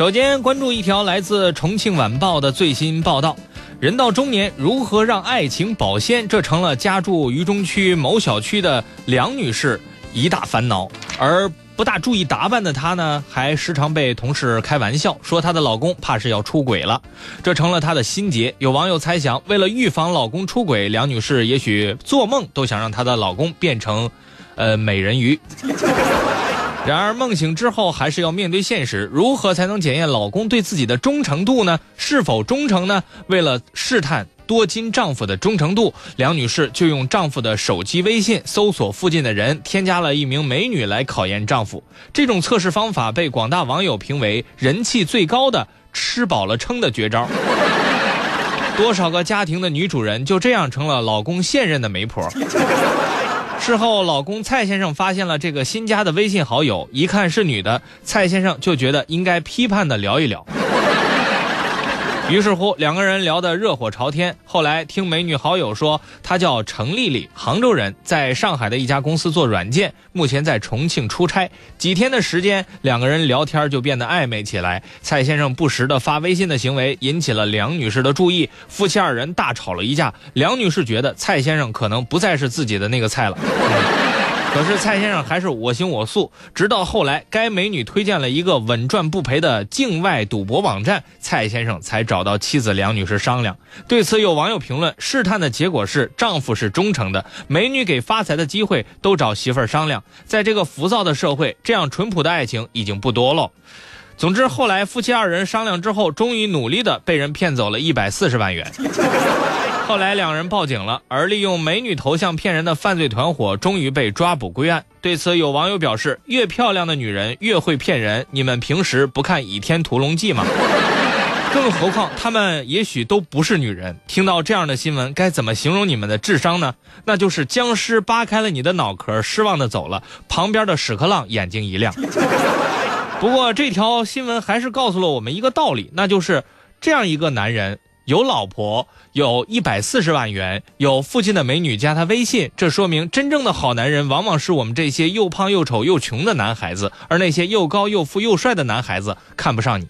首先关注一条来自重庆晚报的最新报道：人到中年如何让爱情保鲜，这成了家住渝中区某小区的梁女士一大烦恼。而不大注意打扮的她呢，还时常被同事开玩笑说她的老公怕是要出轨了，这成了她的心结。有网友猜想，为了预防老公出轨，梁女士也许做梦都想让她的老公变成，呃，美人鱼。然而梦醒之后还是要面对现实，如何才能检验老公对自己的忠诚度呢？是否忠诚呢？为了试探多金丈夫的忠诚度，梁女士就用丈夫的手机微信搜索附近的人，添加了一名美女来考验丈夫。这种测试方法被广大网友评为人气最高的吃饱了撑的绝招。多少个家庭的女主人就这样成了老公现任的媒婆。事后，老公蔡先生发现了这个新加的微信好友，一看是女的，蔡先生就觉得应该批判的聊一聊。于是乎，两个人聊得热火朝天。后来听美女好友说，她叫程丽丽，杭州人，在上海的一家公司做软件，目前在重庆出差。几天的时间，两个人聊天就变得暧昧起来。蔡先生不时的发微信的行为引起了梁女士的注意，夫妻二人大吵了一架。梁女士觉得蔡先生可能不再是自己的那个蔡了。可是蔡先生还是我行我素，直到后来该美女推荐了一个稳赚不赔的境外赌博网站，蔡先生才找到妻子梁女士商量。对此，有网友评论：试探的结果是丈夫是忠诚的，美女给发财的机会都找媳妇儿商量。在这个浮躁的社会，这样淳朴的爱情已经不多了。总之，后来夫妻二人商量之后，终于努力的被人骗走了一百四十万元。后来两人报警了，而利用美女头像骗人的犯罪团伙终于被抓捕归案。对此，有网友表示：“越漂亮的女人越会骗人，你们平时不看《倚天屠龙记》吗？更何况她们也许都不是女人。听到这样的新闻，该怎么形容你们的智商呢？那就是僵尸扒开了你的脑壳，失望的走了。旁边的屎壳郎眼睛一亮。不过这条新闻还是告诉了我们一个道理，那就是这样一个男人。”有老婆，有一百四十万元，有附近的美女加他微信，这说明真正的好男人往往是我们这些又胖又丑又穷的男孩子，而那些又高又富又帅的男孩子看不上你。